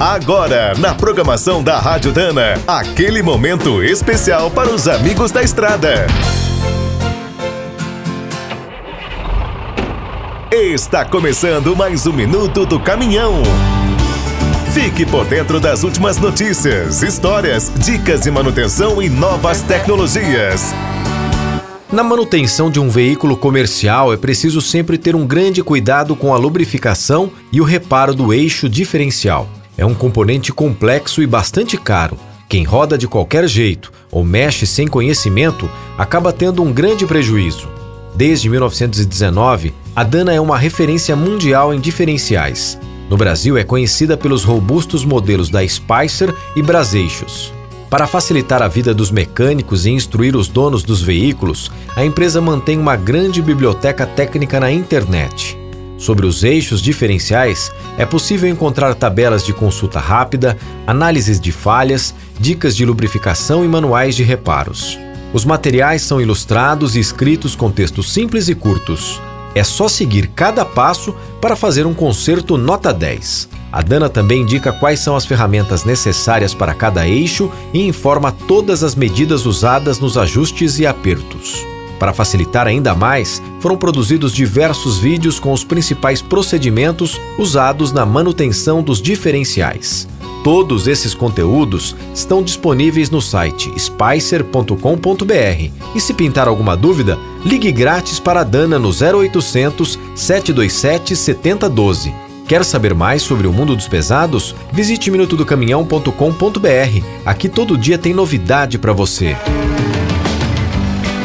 Agora, na programação da Rádio Dana, aquele momento especial para os amigos da estrada. Está começando mais um minuto do caminhão. Fique por dentro das últimas notícias, histórias, dicas de manutenção e novas tecnologias. Na manutenção de um veículo comercial é preciso sempre ter um grande cuidado com a lubrificação e o reparo do eixo diferencial. É um componente complexo e bastante caro. Quem roda de qualquer jeito ou mexe sem conhecimento acaba tendo um grande prejuízo. Desde 1919, a Dana é uma referência mundial em diferenciais. No Brasil, é conhecida pelos robustos modelos da Spicer e Braseixos. Para facilitar a vida dos mecânicos e instruir os donos dos veículos, a empresa mantém uma grande biblioteca técnica na internet. Sobre os eixos diferenciais, é possível encontrar tabelas de consulta rápida, análises de falhas, dicas de lubrificação e manuais de reparos. Os materiais são ilustrados e escritos com textos simples e curtos. É só seguir cada passo para fazer um conserto nota 10. A Dana também indica quais são as ferramentas necessárias para cada eixo e informa todas as medidas usadas nos ajustes e apertos. Para facilitar ainda mais, foram produzidos diversos vídeos com os principais procedimentos usados na manutenção dos diferenciais. Todos esses conteúdos estão disponíveis no site spicer.com.br. E se pintar alguma dúvida, ligue grátis para a Dana no 0800 727 7012. Quer saber mais sobre o mundo dos pesados? Visite minutodocaminhão.com.br. Aqui todo dia tem novidade para você.